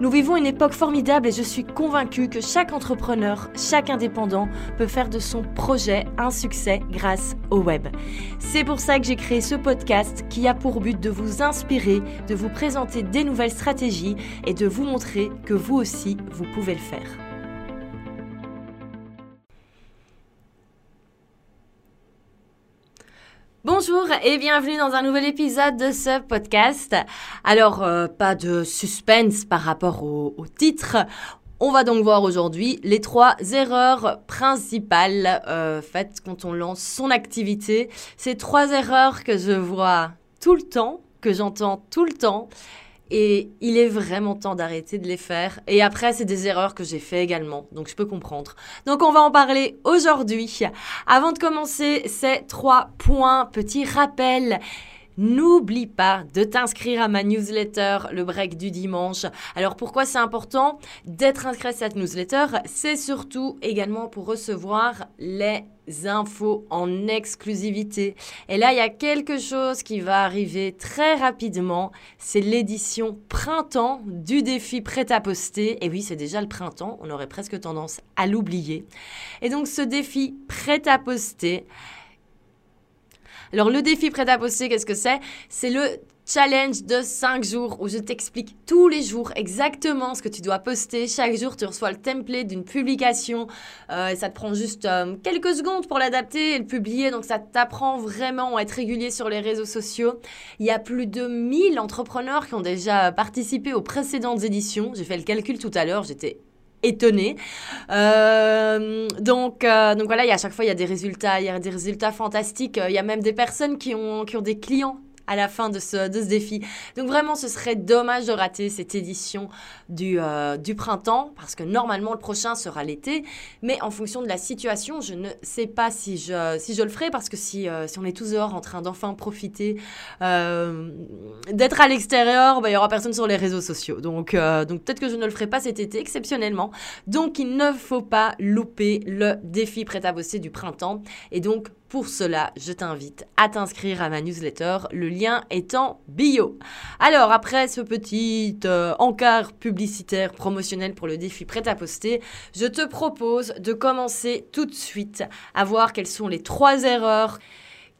Nous vivons une époque formidable et je suis convaincue que chaque entrepreneur, chaque indépendant peut faire de son projet un succès grâce au web. C'est pour ça que j'ai créé ce podcast qui a pour but de vous inspirer, de vous présenter des nouvelles stratégies et de vous montrer que vous aussi, vous pouvez le faire. Bonjour et bienvenue dans un nouvel épisode de ce podcast. Alors, euh, pas de suspense par rapport au, titre. On va donc voir aujourd'hui les trois erreurs principales euh, faites quand on lance son activité. Ces trois erreurs que je vois tout le temps, que j'entends tout le temps et il est vraiment temps d'arrêter de les faire. Et après, c'est des erreurs que j'ai fait également. Donc, je peux comprendre. Donc, on va en parler aujourd'hui. Avant de commencer ces trois points, petit rappel. N'oublie pas de t'inscrire à ma newsletter, le break du dimanche. Alors pourquoi c'est important d'être inscrit à cette newsletter? C'est surtout également pour recevoir les infos en exclusivité. Et là, il y a quelque chose qui va arriver très rapidement. C'est l'édition printemps du défi prêt à poster. Et oui, c'est déjà le printemps. On aurait presque tendance à l'oublier. Et donc, ce défi prêt à poster, alors le défi prêt à poster, qu'est-ce que c'est? C'est le challenge de 5 jours où je t'explique tous les jours exactement ce que tu dois poster. Chaque jour, tu reçois le template d'une publication euh, et ça te prend juste euh, quelques secondes pour l'adapter et le publier. Donc ça t'apprend vraiment à être régulier sur les réseaux sociaux. Il y a plus de 1000 entrepreneurs qui ont déjà participé aux précédentes éditions. J'ai fait le calcul tout à l'heure, j'étais étonné. Euh, donc, euh, donc voilà, à chaque fois, il y a des résultats, il y a des résultats fantastiques. Il y a même des personnes qui ont, qui ont des clients à la fin de ce, de ce défi. Donc vraiment, ce serait dommage de rater cette édition du, euh, du printemps, parce que normalement, le prochain sera l'été. Mais en fonction de la situation, je ne sais pas si je, si je le ferai, parce que si, euh, si on est tous dehors en train d'enfin profiter euh, d'être à l'extérieur, bah, il y aura personne sur les réseaux sociaux. Donc, donc peut-être que je ne le ferai pas cet été, exceptionnellement. Donc il ne faut pas louper le défi prêt à bosser du printemps. Et donc, pour cela, je t'invite à t'inscrire à ma newsletter, le lien est en bio. Alors, après ce petit euh, encart publicitaire promotionnel pour le défi prêt à poster, je te propose de commencer tout de suite à voir quelles sont les trois erreurs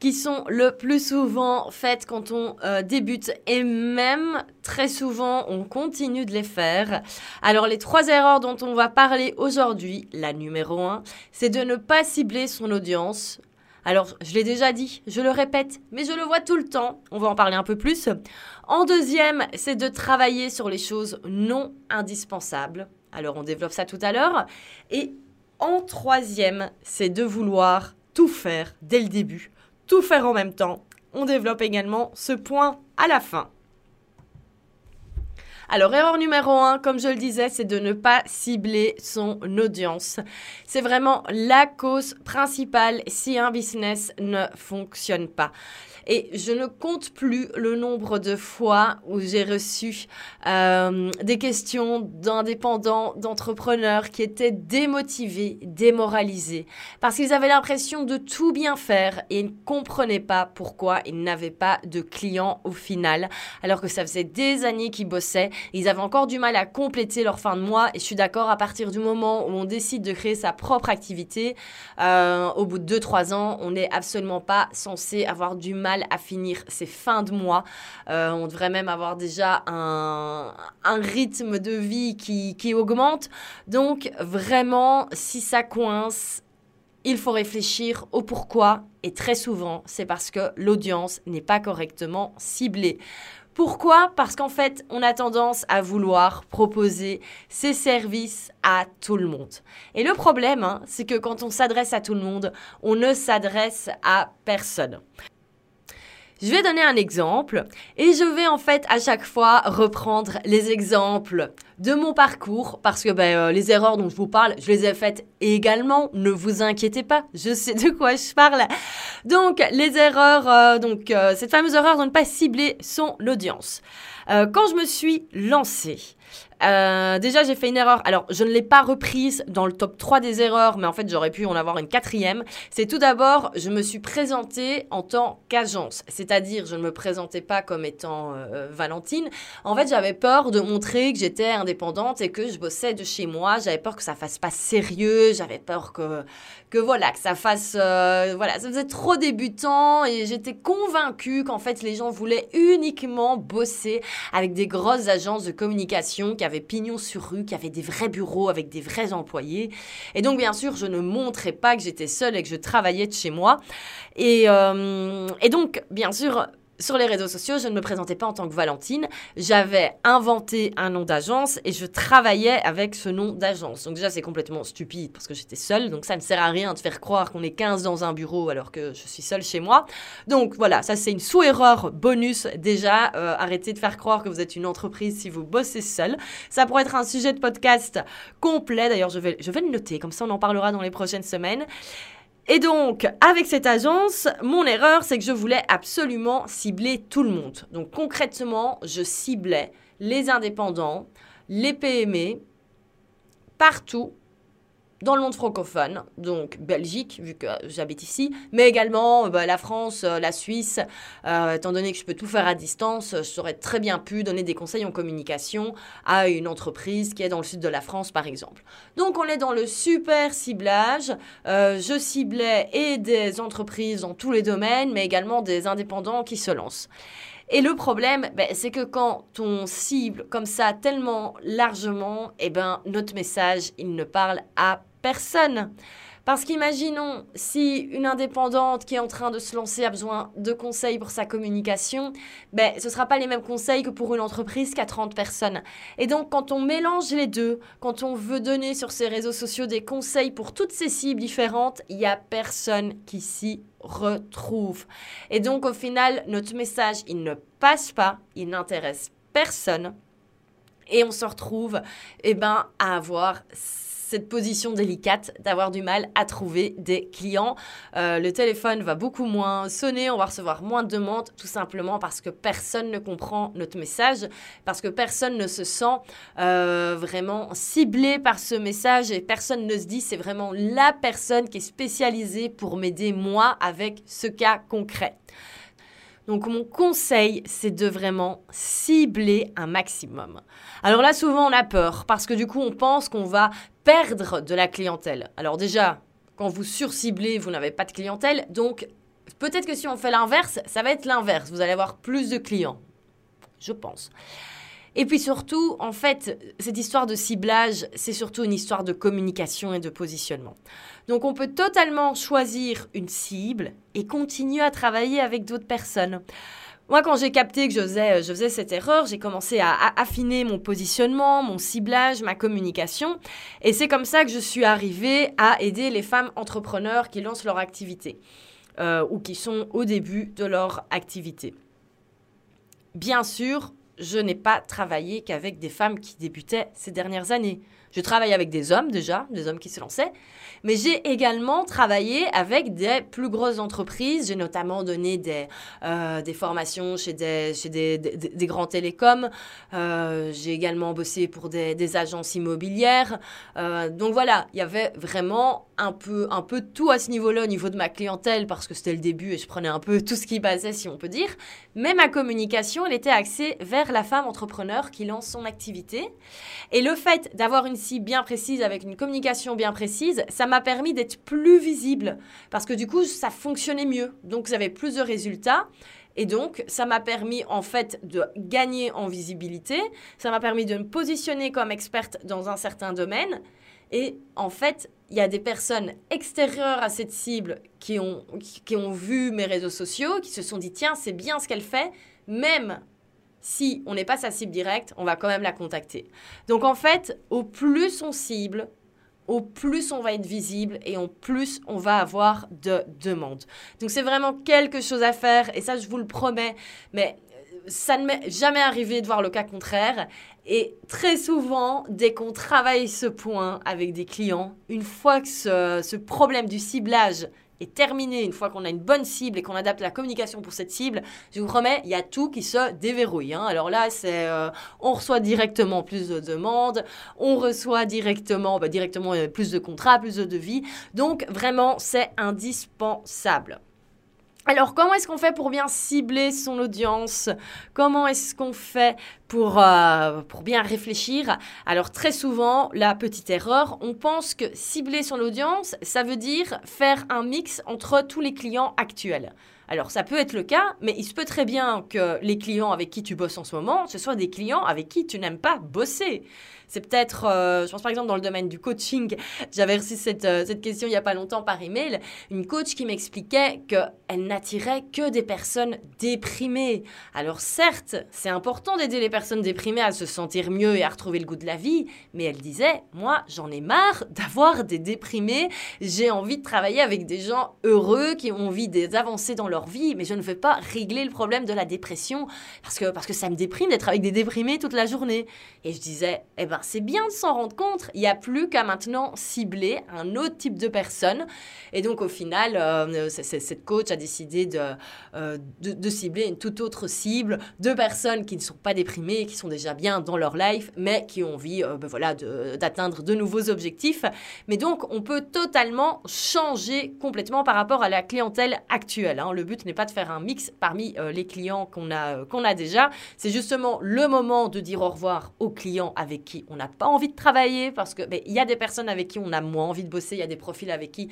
qui sont le plus souvent faites quand on euh, débute et même très souvent on continue de les faire. Alors les trois erreurs dont on va parler aujourd'hui, la numéro un, c'est de ne pas cibler son audience. Alors, je l'ai déjà dit, je le répète, mais je le vois tout le temps. On va en parler un peu plus. En deuxième, c'est de travailler sur les choses non indispensables. Alors, on développe ça tout à l'heure. Et en troisième, c'est de vouloir tout faire dès le début, tout faire en même temps. On développe également ce point à la fin. Alors, erreur numéro un, comme je le disais, c'est de ne pas cibler son audience. C'est vraiment la cause principale si un business ne fonctionne pas. Et je ne compte plus le nombre de fois où j'ai reçu euh, des questions d'indépendants, d'entrepreneurs qui étaient démotivés, démoralisés, parce qu'ils avaient l'impression de tout bien faire et ils ne comprenaient pas pourquoi ils n'avaient pas de clients au final, alors que ça faisait des années qu'ils bossaient. Ils avaient encore du mal à compléter leur fin de mois. Et je suis d'accord, à partir du moment où on décide de créer sa propre activité, euh, au bout de 2-3 ans, on n'est absolument pas censé avoir du mal à finir ces fins de mois. Euh, on devrait même avoir déjà un, rythme de vie qui, qui augmente. Donc vraiment, si ça coince, il faut réfléchir au pourquoi et très souvent, c'est parce que l'audience n'est pas correctement ciblée. Pourquoi? Parce qu'en fait, on a tendance à vouloir proposer ces services à tout le monde. Et le problème, hein, c'est que quand on s'adresse à tout le monde, on ne s'adresse à personne. Je vais donner un exemple et je vais en fait à chaque fois reprendre les exemples de mon parcours, parce que ben, euh, les erreurs dont je vous parle, je les ai faites également. Ne vous inquiétez pas, je sais de quoi je parle. Donc, les erreurs, euh, donc euh, cette fameuse erreur de ne pas cibler son audience. quand je me suis lancée, euh, déjà, j'ai fait une erreur. Alors, je ne l'ai pas reprise dans le top 3 des erreurs, mais en fait, j'aurais pu en avoir une quatrième. C'est tout d'abord, je me suis présentée en tant qu'agence. C'est-à-dire, je ne me présentais pas comme étant euh, Valentine. En fait, j'avais peur de montrer que j'étais indépendante et que je bossais de chez moi. J'avais peur que ça fasse pas sérieux. J'avais peur que, que voilà, que ça fasse, euh, voilà, ça faisait trop débutant et j'étais convaincue qu'en fait, les gens voulaient uniquement bosser avec des grosses agences de communication qui avaient pignon sur rue, qui avait des vrais bureaux avec des vrais employés. Et donc, bien sûr, je ne montrais pas que j'étais seule et que je travaillais de chez moi. Et, euh, et donc, bien sûr, sur les réseaux sociaux, je ne me présentais pas en tant que Valentine. J'avais inventé un nom d'agence et je travaillais avec ce nom d'agence. Donc déjà, c'est complètement stupide parce que j'étais seule. Donc ça ne sert à rien de faire croire qu'on est 15 dans un bureau alors que je suis seule chez moi. Donc voilà, ça c'est une sous-erreur bonus déjà. Euh, arrêtez de faire croire que vous êtes une entreprise si vous bossez seul. Ça pourrait être un sujet de podcast complet. D'ailleurs, je vais, je vais le noter. Comme ça, on en parlera dans les prochaines semaines. Et donc, avec cette agence, mon erreur, c'est que je voulais absolument cibler tout le monde. Donc, concrètement, je ciblais les indépendants, les PME, partout dans le monde francophone, donc Belgique, vu que j'habite ici, mais également euh, bah, la France, euh, la Suisse, euh, étant donné que je peux tout faire à distance, je saurais très bien pu donner des conseils en communication à une entreprise qui est dans le sud de la France, par exemple. Donc on est dans le super ciblage. je ciblais et des entreprises dans tous les domaines, mais également des indépendants qui se lancent. Et le problème, ben, c'est que quand on cible comme ça tellement largement, eh ben, notre message, il ne parle à personne. Parce qu'imaginons si une indépendante qui est en train de se lancer a besoin de conseils pour sa communication, ben, ce ne sera pas les mêmes conseils que pour une entreprise qui a 30 personnes. Et donc quand on mélange les deux, quand on veut donner sur ses réseaux sociaux des conseils pour toutes ces cibles différentes, il n'y a personne qui s'y retrouve. Et donc au final, notre message, il ne passe pas, il n'intéresse personne. Et on se retrouve eh ben, à avoir cette position délicate d'avoir du mal à trouver des clients. Euh, le téléphone va beaucoup moins sonner, on va recevoir moins de demandes, tout simplement parce que personne ne comprend notre message, parce que personne ne se sent euh, vraiment ciblé par ce message et personne ne se dit c'est vraiment la personne qui est spécialisée pour m'aider moi avec ce cas concret. Donc mon conseil, c'est de vraiment cibler un maximum. Alors là, souvent, on a peur parce que du coup, on pense qu'on va perdre de la clientèle. Alors déjà, quand vous surciblez, vous n'avez pas de clientèle. Donc peut-être que si on fait l'inverse, ça va être l'inverse. Vous allez avoir plus de clients. Je pense. Et puis surtout, en fait, cette histoire de ciblage, c'est surtout une histoire de communication et de positionnement. Donc on peut totalement choisir une cible et continuer à travailler avec d'autres personnes. Moi, quand j'ai capté que je faisais, cette erreur, j'ai commencé à, affiner mon positionnement, mon ciblage, ma communication. Et c'est comme ça que je suis arrivée à aider les femmes entrepreneurs qui lancent leur activité euh, ou qui sont au début de leur activité. Bien sûr, je n'ai pas travaillé qu'avec des femmes qui débutaient ces dernières années. Je travaille avec des hommes déjà, des hommes qui se lançaient, mais j'ai également travaillé avec des plus grosses entreprises. J'ai notamment donné des, euh, des formations chez des, chez des, des, grands télécoms. Euh, j'ai également bossé pour des, des agences immobilières. Euh, donc voilà, il y avait vraiment un peu, un peu tout à ce niveau-là, au niveau de ma clientèle, parce que c'était le début et je prenais un peu tout ce qui passait, si on peut dire. Mais ma communication, elle était axée vers la femme entrepreneur qui lance son activité. Et le fait d'avoir une bien précise, avec une communication bien précise, ça m'a permis d'être plus visible, parce que du coup, ça fonctionnait mieux. Donc, j'avais plus de résultats. Et donc, ça m'a permis en fait de gagner en visibilité, ça m'a permis de me positionner comme experte dans un certain domaine. Et en fait, il y a des personnes extérieures à cette cible qui ont, qui ont vu mes réseaux sociaux, qui se sont dit, tiens, c'est bien ce qu'elle fait, même si on n'est pas sa cible directe, on va quand même la contacter. Donc en fait, au plus on cible, au plus on va être visible et au plus on va avoir de demandes. Donc c'est vraiment quelque chose à faire et ça je vous le promets. Mais ça ne m'est jamais arrivé de voir le cas contraire. Et très souvent, dès qu'on travaille ce point avec des clients, une fois que ce, problème du ciblage est terminé, une fois qu'on a une bonne cible et qu'on adapte la communication pour cette cible, je vous promets, il y a tout qui se déverrouille. Hein. Alors là, c'est euh, on reçoit directement plus de demandes, on reçoit directement, bah, directement euh, plus de contrats, plus de devis. Donc vraiment, c'est indispensable. Alors, comment est-ce qu'on fait pour bien cibler son audience? Comment est-ce qu'on fait pour, euh, bien réfléchir? Alors, très souvent, la petite erreur, on pense que cibler son audience, ça veut dire faire un mix entre tous les clients actuels. Alors, ça peut être le cas, mais il se peut très bien que les clients avec qui tu bosses en ce moment, ce soient des clients avec qui tu n'aimes pas bosser. C'est peut-être, euh, je pense par exemple dans le domaine du coaching, j'avais reçu cette, euh, cette question il n'y a pas longtemps par email, une coach qui m'expliquait qu'elle n'attirait que des personnes déprimées. Alors certes, c'est important d'aider les personnes déprimées à se sentir mieux et à retrouver le goût de la vie, mais elle disait, moi j'en ai marre d'avoir des déprimés, j'ai envie de travailler avec des gens heureux qui ont envie d'avancer dans leur vie, mais je ne veux pas régler le problème de la dépression parce que, parce que ça me déprime d'être avec des déprimés toute la journée. Et je disais, eh ben c'est bien de s'en rendre compte. Il n'y a plus qu'à maintenant cibler un autre type de personne. Et donc, au final, euh, cette coach a décidé euh, de, de, cibler une toute autre cible de personnes qui ne sont pas déprimées, qui sont déjà bien dans leur life, mais qui ont envie euh, ben voilà, d'atteindre de, nouveaux objectifs. Mais donc, on peut totalement changer complètement par rapport à la clientèle actuelle. Hein. Le but n'est pas de faire un mix parmi les clients qu'on a, qu'on a déjà. C'est justement le moment de dire au revoir aux clients avec qui on n'a pas envie de travailler parce que il y a des personnes avec qui on a moins envie de bosser, il y a des profils avec qui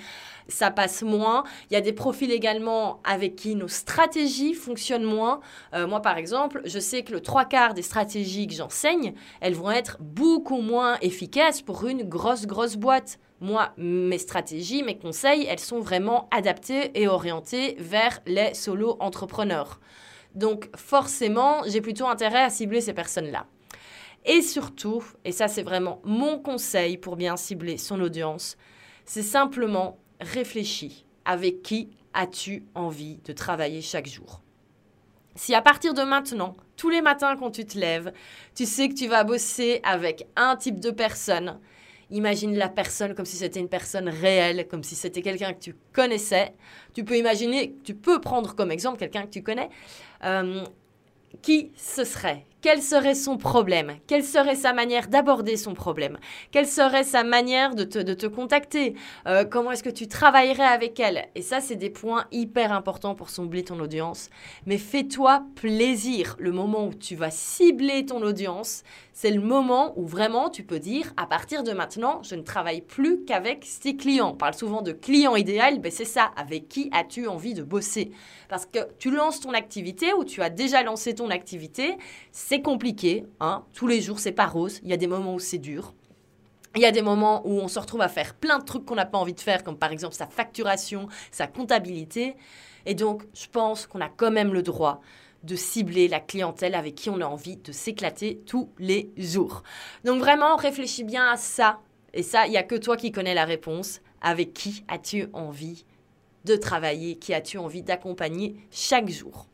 ça passe moins, il y a des profils également avec qui nos stratégies fonctionnent moins. Euh, moi, par exemple, je sais que le trois quarts des stratégies que j'enseigne, elles vont être beaucoup moins efficaces pour une grosse, grosse boîte. Moi, mes stratégies, mes conseils, elles sont vraiment adaptées et orientées vers les solo entrepreneurs. Donc forcément, j'ai plutôt intérêt à cibler ces personnes-là. Et surtout, et ça c'est vraiment mon conseil pour bien cibler son audience, c'est simplement réfléchis avec qui as-tu envie de travailler chaque jour. Si à partir de maintenant, tous les matins quand tu te lèves, tu sais que tu vas bosser avec un type de personne, imagine la personne comme si c'était une personne réelle, comme si c'était quelqu'un que tu connaissais. Tu peux imaginer, tu peux prendre comme exemple quelqu'un que tu connais. Euh, qui ce serait? Quel serait son problème? Quelle serait sa manière d'aborder son problème? Quelle serait sa manière de te, contacter? Euh, Comment est-ce que tu travaillerais avec elle? Et ça, c'est des points hyper importants pour cibler ton audience. Mais fais-toi plaisir. Le moment où tu vas cibler ton audience, c'est le moment où vraiment tu peux dire, à partir de maintenant, je ne travaille plus qu'avec tes clients. On parle souvent de client idéal, ben c'est ça. Avec qui as-tu envie de bosser? Parce que tu lances ton activité ou tu as déjà lancé ton activité, c'est compliqué, hein. tous les jours c'est pas rose, il y a des moments où c'est dur. Il y a des moments où on se retrouve à faire plein de trucs qu'on n'a pas envie de faire, comme par exemple sa facturation, sa comptabilité. Et donc, je pense qu'on a quand même le droit de cibler la clientèle avec qui on a envie de s'éclater tous les jours. Donc vraiment, réfléchis bien à ça. Et ça, il n'y a que toi qui connais la réponse. Avec qui as-tu envie de travailler? Qui as-tu envie d'accompagner chaque jour?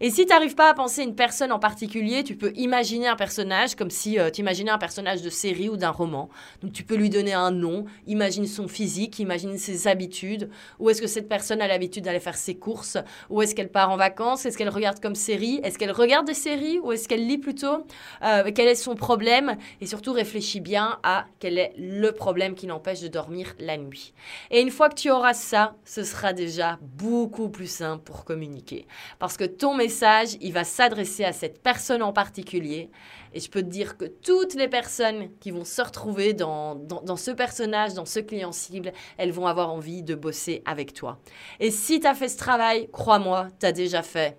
Et si tu n'arrives pas à penser une personne en particulier, tu peux imaginer un personnage comme si euh, tu imaginais un personnage de série ou d'un roman. Donc tu peux lui donner un nom, imagine son physique, imagine ses habitudes. Où est-ce que cette personne a l'habitude d'aller faire ses courses? Où est-ce qu'elle part en vacances? Est-ce qu'elle regarde comme série? Est-ce qu'elle regarde des séries? Ou est-ce qu'elle lit plutôt? Euh, Quel est son problème? Et surtout réfléchis bien à quel est le problème qui l'empêche de dormir la nuit. Et une fois que tu auras ça, ce sera déjà beaucoup plus simple pour communiquer. Parce que ton message message, il va s'adresser à cette personne en particulier. Et je peux te dire que toutes les personnes qui vont se retrouver dans, ce personnage, dans ce client cible, elles vont avoir envie de bosser avec toi. Et si tu as fait ce travail, crois-moi, tu as déjà fait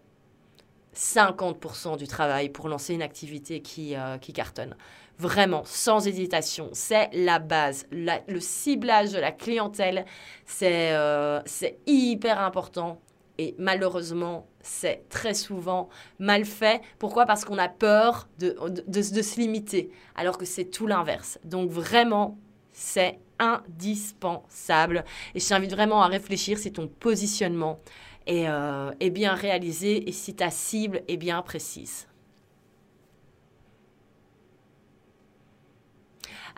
50% du travail pour lancer une activité qui, euh, qui cartonne. Vraiment, sans hésitation, c'est la base. le ciblage de la clientèle, c'est euh, c'est hyper important. Et malheureusement, c'est très souvent mal fait. Pourquoi? Parce qu'on a peur de, de, se limiter, alors que c'est tout l'inverse. Donc vraiment, c'est indispensable. Et je t'invite vraiment à réfléchir si ton positionnement est, euh, est bien réalisé et si ta cible est bien précise.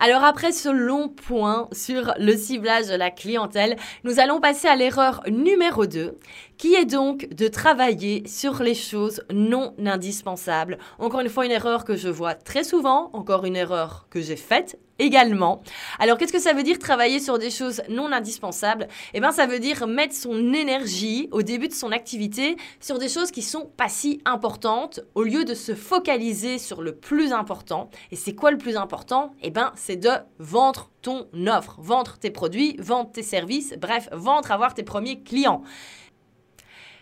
Alors après ce long point sur le ciblage de la clientèle, nous allons passer à l'erreur numéro 2, qui est donc de travailler sur les choses non indispensables. Encore une fois, une erreur que je vois très souvent, encore une erreur que j'ai faite également. Alors qu'est-ce que ça veut dire travailler sur des choses non indispensables? Eh bien ça veut dire mettre son énergie au début de son activité sur des choses qui sont pas si importantes au lieu de se focaliser sur le plus important. Et c'est quoi le plus important? Eh bien c'est de vendre ton offre, vendre tes produits, vendre tes services, bref, vendre, avoir tes premiers clients.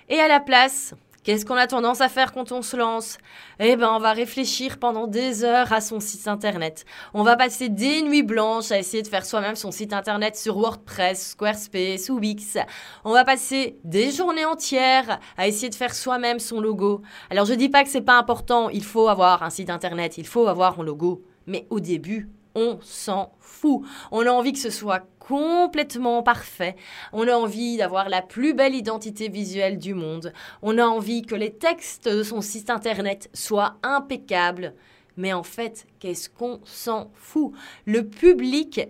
Et à la place, Qu'est-ce qu'on a tendance à faire quand on se lance? Eh ben, on va réfléchir pendant des heures à son site internet. On va passer des nuits blanches à essayer de faire soi-même son site internet sur WordPress, Squarespace ou Wix. On va passer des journées entières à essayer de faire soi-même son logo. Alors, je dis pas que c'est pas important, il faut avoir un site internet, il faut avoir un logo. Mais au début, on s'en fout. On a envie que ce soit complètement parfait. On a envie d'avoir la plus belle identité visuelle du monde. On a envie que les textes de son site internet soient impeccables. Mais en fait, qu'est-ce qu'on s'en fout? Le public,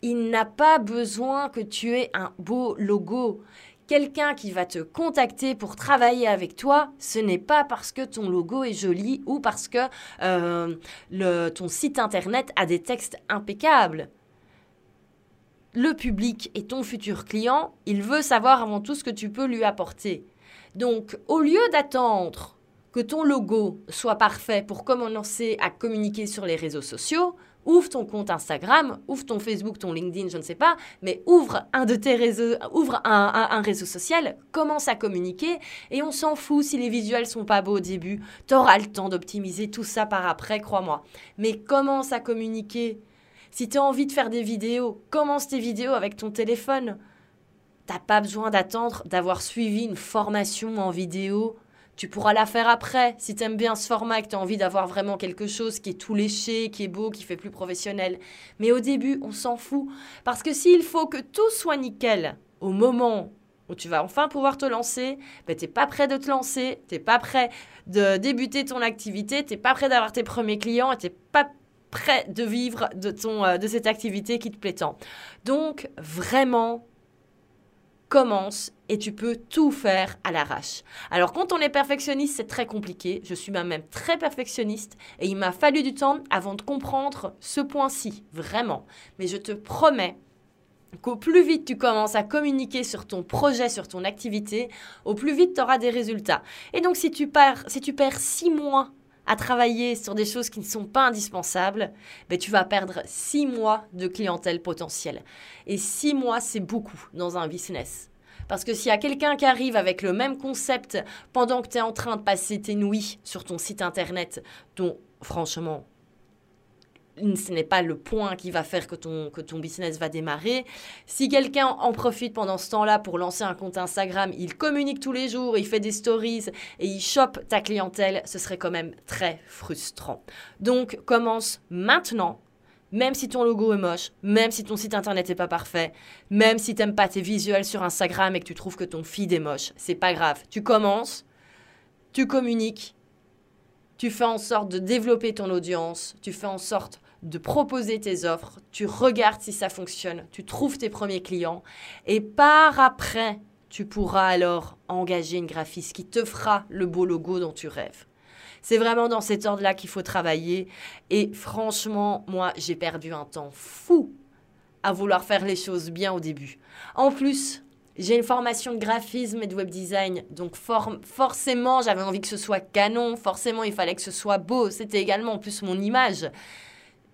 il n'a pas besoin que tu aies un beau logo quelqu'un qui va te contacter pour travailler avec toi, ce n'est pas parce que ton logo est joli ou parce que euh, ton site internet a des textes impeccables. Le public est ton futur client, il veut savoir avant tout ce que tu peux lui apporter. Donc, au lieu d'attendre que ton logo soit parfait pour commencer à communiquer sur les réseaux sociaux, ouvre ton compte Instagram, ouvre ton Facebook, ton LinkedIn, je ne sais pas, mais ouvre un de tes réseaux, ouvre un, réseau social, commence à communiquer et on s'en fout si les visuels sont pas beaux au début. Tu auras le temps d'optimiser tout ça par après, crois-moi. Mais commence à communiquer. Si tu as envie de faire des vidéos, commence tes vidéos avec ton téléphone. T'as pas besoin d'attendre d'avoir suivi une formation en vidéo tu pourras la faire après si tu aimes bien ce format que tu as envie d'avoir vraiment quelque chose qui est tout léché, qui est beau, qui fait plus professionnel. Mais au début, on s'en fout. Parce que s'il faut que tout soit nickel au moment où tu vas enfin pouvoir te lancer, ben, tu n'es pas prêt de te lancer, tu n'es pas prêt de débuter ton activité, tu n'es pas prêt d'avoir tes premiers clients n'es pas prêt de vivre de, ton, euh, de cette activité qui te plaît tant. Donc, vraiment, commence et tu peux tout faire à l'arrache. Alors quand on est perfectionniste, c'est très compliqué. Je suis même très perfectionniste et il m'a fallu du temps avant de comprendre ce point-ci, vraiment. Mais je te promets qu'au plus vite tu commences à communiquer sur ton projet, sur ton activité, au plus vite tu auras des résultats. Et donc si tu, perds, si tu perds six mois à travailler sur des choses qui ne sont pas indispensables, ben tu vas perdre six mois de clientèle potentielle. Et six mois, c'est beaucoup dans un business. Parce que s'il y a quelqu'un qui arrive avec le même concept pendant que tu es en train de passer tes nuits sur ton site internet, dont franchement, ce n'est pas le point qui va faire que ton, que ton business va démarrer. Si quelqu'un en profite pendant ce temps-là pour lancer un compte Instagram, il communique tous les jours, il fait des stories et il chope ta clientèle, ce serait quand même très frustrant. Donc commence maintenant même si ton logo est moche, même si ton site internet n'est pas parfait, même si tu n'aimes pas tes visuels sur Instagram et que tu trouves que ton feed est moche, c'est pas grave. Tu commences, tu communiques, tu fais en sorte de développer ton audience, tu fais en sorte de proposer tes offres, tu regardes si ça fonctionne, tu trouves tes premiers clients et par après, tu pourras alors engager une graphiste qui te fera le beau logo dont tu rêves. C'est vraiment dans cet ordre-là qu'il faut travailler. Et franchement, moi, j'ai perdu un temps fou à vouloir faire les choses bien au début. En plus, j'ai une formation de graphisme et de web design, donc forcément j'avais envie que ce soit canon, forcément il fallait que ce soit beau, c'était également en plus mon image.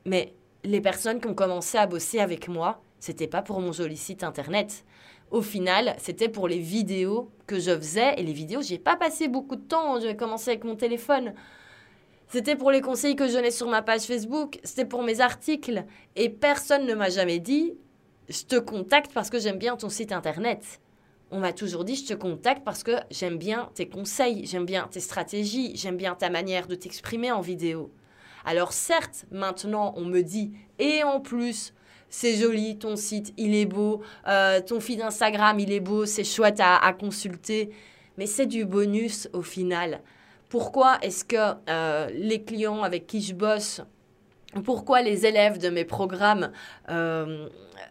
Mais les personnes qui ont commencé à bosser avec moi, c'était pas pour mon joli site internet, au final, c'était pour les vidéos que je faisais. Et les vidéos, j'ai pas passé beaucoup de temps. J'ai commencé avec mon téléphone. C'était pour les conseils que je donnais sur ma page Facebook. C'était pour mes articles. Et personne ne m'a jamais dit je te contacte parce que j'aime bien ton site internet. On m'a toujours dit je te contacte parce que j'aime bien tes conseils, j'aime bien tes stratégies, j'aime bien ta manière de t'exprimer en vidéo. Alors certes, maintenant on me dit et en plus c'est joli, ton site, il est beau, euh, ton feed Instagram, il est beau, c'est chouette à, consulter, mais c'est du bonus au final. Pourquoi est-ce que euh, les clients avec qui je bosse, pourquoi les élèves de mes programmes euh,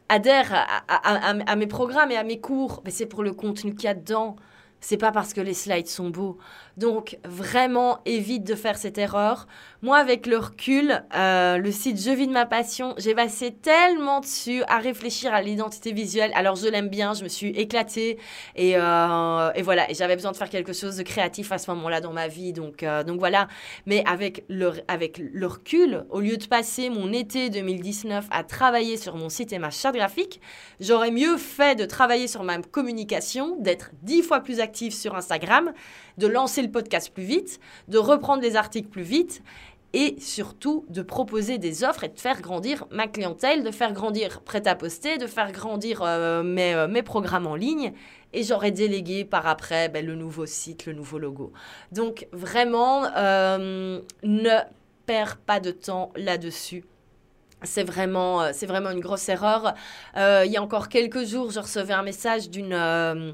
adhèrent à, mes programmes et à mes cours? C'est pour le contenu qu'il y a dedans. C'est pas parce que les slides sont beaux. Donc vraiment évite de faire cette erreur. Moi avec le recul, euh, le site Je vis de ma passion, j'ai passé tellement dessus à réfléchir à l'identité visuelle. Alors je l'aime bien, je me suis éclatée et, euh, voilà. Et j'avais besoin de faire quelque chose de créatif à ce moment-là dans ma vie. Donc, euh, voilà. Mais avec le, avec le recul, au lieu de passer mon été 2019 à travailler sur mon site et ma charte graphique, j'aurais mieux fait de travailler sur ma communication, d'être dix fois plus active sur Instagram, de lancer le podcast plus vite, de reprendre les articles plus vite et surtout de proposer des offres et de faire grandir ma clientèle, de faire grandir prêt à poster, de faire grandir euh, mes, euh, mes, programmes en ligne. Et j'aurais délégué par après ben, le nouveau site, le nouveau logo. Donc vraiment, euh, ne perds pas de temps là-dessus. C'est vraiment, euh, c'est vraiment une grosse erreur. Euh, il y a encore quelques jours, je recevais un message d'une euh,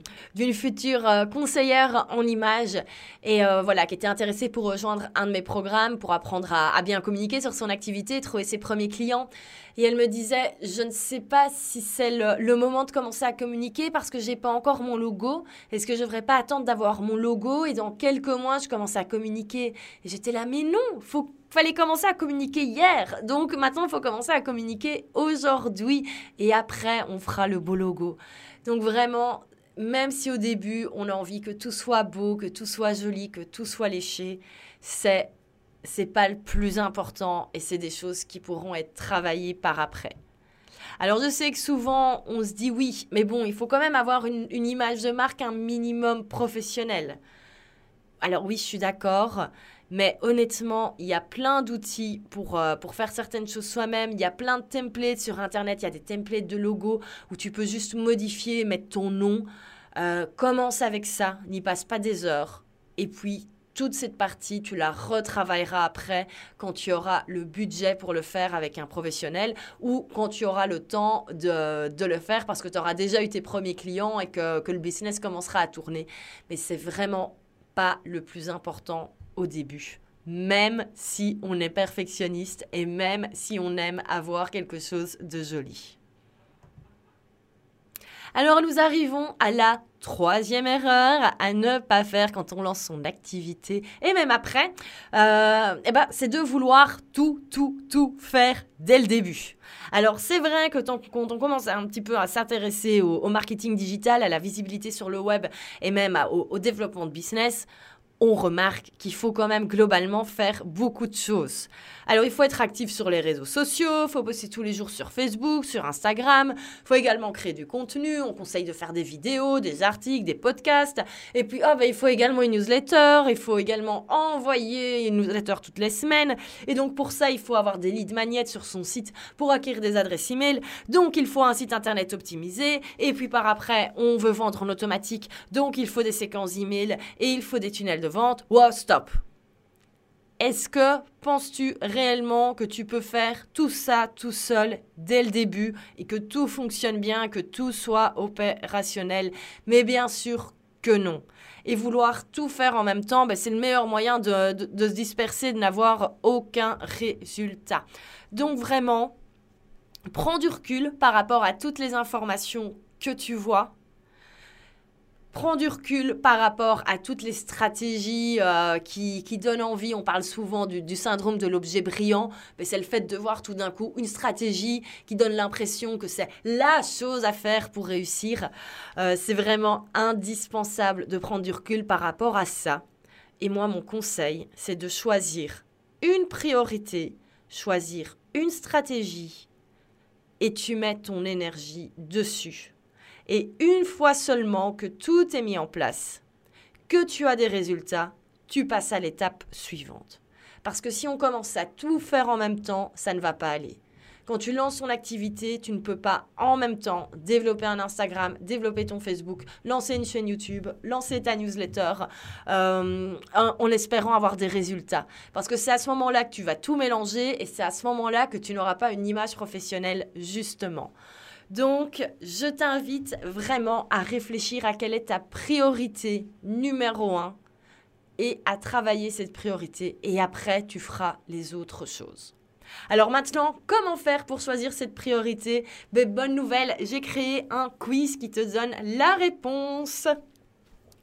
future conseillère en images et voilà, qui était intéressée pour rejoindre un de mes programmes pour apprendre à, bien communiquer sur son activité, trouver ses premiers clients. Et elle me disait, je ne sais pas si c'est le, moment de commencer à communiquer parce que j'ai pas encore mon logo. Est-ce que je devrais pas attendre d'avoir mon logo et dans quelques mois je commence à communiquer Et j'étais là, mais non, faut fallait commencer à communiquer hier. Donc maintenant, il faut commencer à communiquer aujourd'hui. Et après, on fera le beau logo. Donc vraiment, même si au début, on a envie que tout soit beau, que tout soit joli, que tout soit léché, c'est c'est pas le plus important et c'est des choses qui pourront être travaillées par après. Alors je sais que souvent on se dit oui, mais bon, il faut quand même avoir une, image de marque un minimum professionnel. Alors oui, je suis d'accord, mais honnêtement, il y a plein d'outils pour, euh, pour faire certaines choses soi-même. Il y a plein de templates sur Internet. Il y a des templates de logos où tu peux juste modifier, mettre ton nom. Euh, commence avec ça. N'y passe pas des heures. Et puis, toute cette partie, tu la retravailleras après quand tu auras le budget pour le faire avec un professionnel ou quand tu auras le temps de, de le faire parce que tu auras déjà eu tes premiers clients et que, que le business commencera à tourner. Mais c'est vraiment pas le plus important au début même si on est perfectionniste et même si on aime avoir quelque chose de joli. Alors nous arrivons à la troisième erreur à ne pas faire quand on lance son activité et même après, euh, eh ben, c'est de vouloir tout, tout, tout faire dès le début. Alors c'est vrai que quand on commence un petit peu à s'intéresser au, marketing digital, à la visibilité sur le web et même au développement de business, on remarque qu'il faut quand même globalement faire beaucoup de choses. Alors il faut être actif sur les réseaux sociaux, il faut poster tous les jours sur Facebook, sur Instagram, il faut également créer du contenu, on conseille de faire des vidéos, des articles, des podcasts, et puis oh, il faut également une newsletter, il faut également envoyer une newsletter toutes les semaines, et donc pour ça il faut avoir des lead magnets sur son site pour acquérir des adresses email, donc il faut un site internet optimisé, et puis par après on veut vendre en automatique, donc il faut des séquences email et il faut des tunnels de vente. Wow, stop est-ce que penses-tu réellement que tu peux faire tout ça tout seul dès le début et que tout fonctionne bien, que tout soit opérationnel? Mais bien sûr que non. Et vouloir tout faire en même temps, ben, c'est le meilleur moyen de, de se disperser, de n'avoir aucun résultat. Donc vraiment, prends du recul par rapport à toutes les informations que tu vois prends du recul par rapport à toutes les stratégies euh, qui, qui, donnent envie. On parle souvent du, syndrome de l'objet brillant, mais c'est le fait de voir tout d'un coup une stratégie qui donne l'impression que c'est la chose à faire pour réussir. Euh, c'est vraiment indispensable de prendre du recul par rapport à ça. Et moi, mon conseil, c'est de choisir une priorité, choisir une stratégie, et tu mets ton énergie dessus et une fois seulement que tout est mis en place, que tu as des résultats, tu passes à l'étape suivante. Parce que si on commence à tout faire en même temps, ça ne va pas aller. Quand tu lances ton activité, tu ne peux pas en même temps développer un Instagram, développer ton Facebook, lancer une chaîne YouTube, lancer ta newsletter euh, en espérant avoir des résultats. Parce que c'est à ce moment-là que tu vas tout mélanger et c'est à ce moment-là que tu n'auras pas une image professionnelle justement. Donc, je t'invite vraiment à réfléchir à quelle est ta priorité numéro un et à travailler cette priorité. Et après, tu feras les autres choses. Alors maintenant, comment faire pour choisir cette priorité? Ben, Bonne nouvelle, j'ai créé un quiz qui te donne la réponse.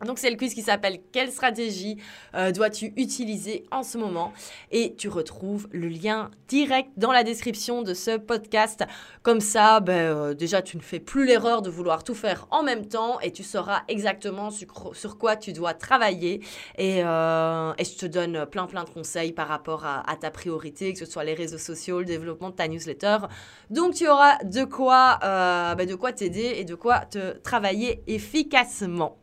Donc c'est le quiz qui s'appelle Quelle stratégie euh, dois-tu utiliser en ce moment? Et tu retrouves le lien direct dans la description de ce podcast. Comme ça, ben, euh, déjà tu ne fais plus l'erreur de vouloir tout faire en même temps et tu sauras exactement sur, quoi tu dois travailler. Euh, et, je te donne plein plein de conseils par rapport à, ta priorité, que ce soit les réseaux sociaux, le développement de ta newsletter. Donc tu auras de quoi, ben, de quoi t'aider et de quoi te travailler efficacement.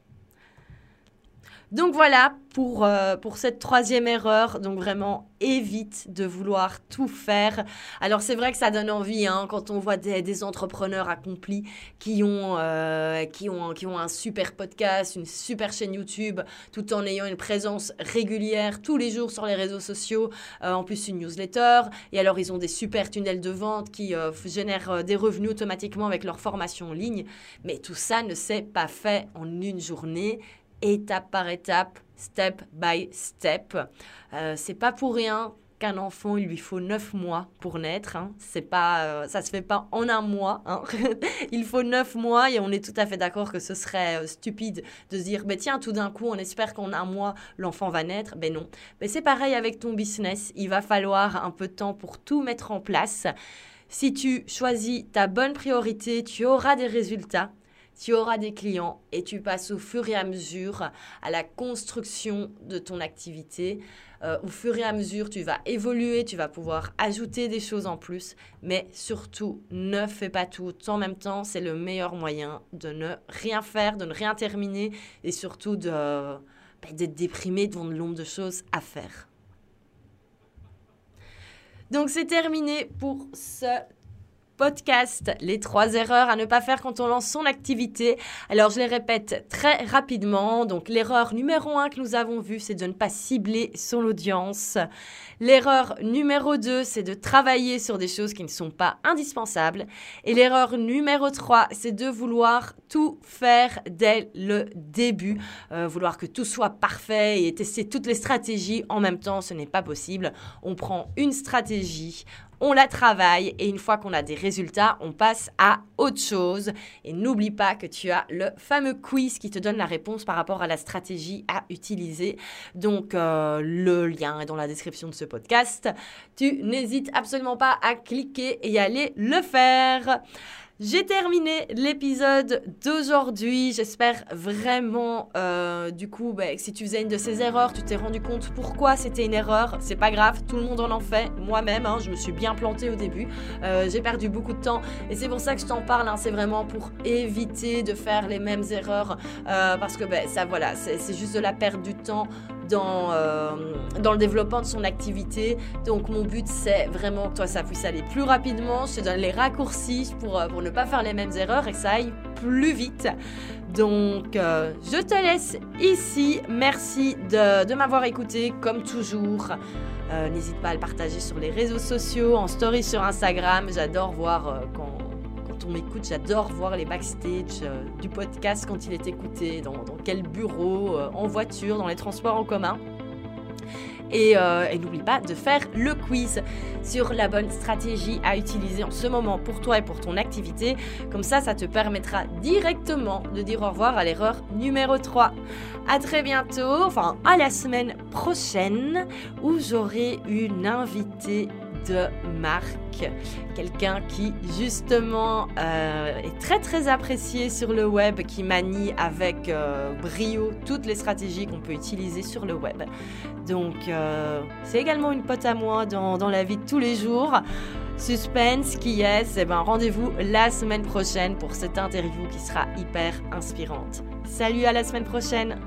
Donc voilà pour, euh, pour cette troisième erreur. Donc vraiment, évite de vouloir tout faire. Alors c'est vrai que ça donne envie hein, quand on voit des, entrepreneurs accomplis qui ont, euh, qui, ont, qui ont un super podcast, une super chaîne YouTube, tout en ayant une présence régulière tous les jours sur les réseaux sociaux, euh, en plus une newsletter. Et alors ils ont des super tunnels de vente qui génèrent des revenus automatiquement avec leur formation en ligne. Mais tout ça ne s'est pas fait en une journée étape par étape, step by step. Euh, c'est pas pour rien qu'un enfant, il lui faut neuf mois pour naître. Hein. C'est pas, euh, ça se fait pas en un mois. Hein. il faut neuf mois et on est tout à fait d'accord que ce serait euh, stupide de se dire, ben tiens, tout d'un coup, on espère qu'en un mois, l'enfant va naître. Ben non. Mais c'est pareil avec ton business. Il va falloir un peu de temps pour tout mettre en place. Si tu choisis ta bonne priorité, tu auras des résultats tu auras des clients et tu passes au fur et à mesure à la construction de ton activité. Euh, au fur et à mesure, tu vas évoluer, tu vas pouvoir ajouter des choses en plus, mais surtout, ne fais pas tout en même temps. C'est le meilleur moyen de ne rien faire, de ne rien terminer et surtout de, ben, d'être déprimé devant le nombre de choses à faire. Donc c'est terminé pour ce podcast, les trois erreurs à ne pas faire quand on lance son activité. Alors je les répète très rapidement. Donc l'erreur numéro un que nous avons vue, c'est de ne pas cibler son audience. L'erreur numéro 2, c'est de travailler sur des choses qui ne sont pas indispensables. Et l'erreur numéro 3, c'est de vouloir tout faire dès le début. Euh, vouloir que tout soit parfait et tester toutes les stratégies en même temps, ce n'est pas possible. On prend une stratégie, on la travaille et une fois qu'on a des résultats, on passe à autre chose. Et n'oublie pas que tu as le fameux quiz qui te donne la réponse par rapport à la stratégie à utiliser. Donc euh, le lien est dans la description de ce podcast. Tu n'hésites absolument pas à cliquer et aller le faire. J'ai terminé l'épisode d'aujourd'hui. J'espère vraiment, euh, du coup, bah, si tu faisais une de ces erreurs, tu t'es rendu compte pourquoi c'était une erreur. C'est pas grave, tout le monde en en fait. Moi-même, hein, je me suis bien plantée au début. Euh, j'ai perdu beaucoup de temps et c'est pour ça que je t'en parle. Hein. c'est vraiment pour éviter de faire les mêmes erreurs euh, parce que bah, ça, voilà, c'est juste de la perte du temps dans, euh, dans le développement de son activité. Donc mon but c'est vraiment que toi ça puisse aller plus rapidement. Je te donne les raccourcis pour, euh, pour ne pas faire les mêmes erreurs et que ça aille plus vite. Donc euh, je te laisse ici. Merci de, de m'avoir écouté comme toujours. N'hésite pas à le partager sur les réseaux sociaux, en story sur Instagram. J'adore voir quand on m'écoute, j'adore voir les backstage euh, du podcast quand il est écouté, dans, quel bureau, euh, en voiture, dans les transports en commun. Euh, et, n'oublie pas de faire le quiz sur la bonne stratégie à utiliser en ce moment pour toi et pour ton activité. Comme ça, ça te permettra directement de dire au revoir à l'erreur numéro 3. À très bientôt, enfin à la semaine prochaine où j'aurai une invitée de marque. Quelqu'un qui justement euh, est très très apprécié sur le web, qui manie avec euh, brio toutes les stratégies qu'on peut utiliser sur le web. Donc euh, c'est également une pote à moi dans, dans, la vie de tous les jours. Suspense qui est, eh ben, rendez-vous la semaine prochaine pour cette interview qui sera hyper inspirante. Salut à la semaine prochaine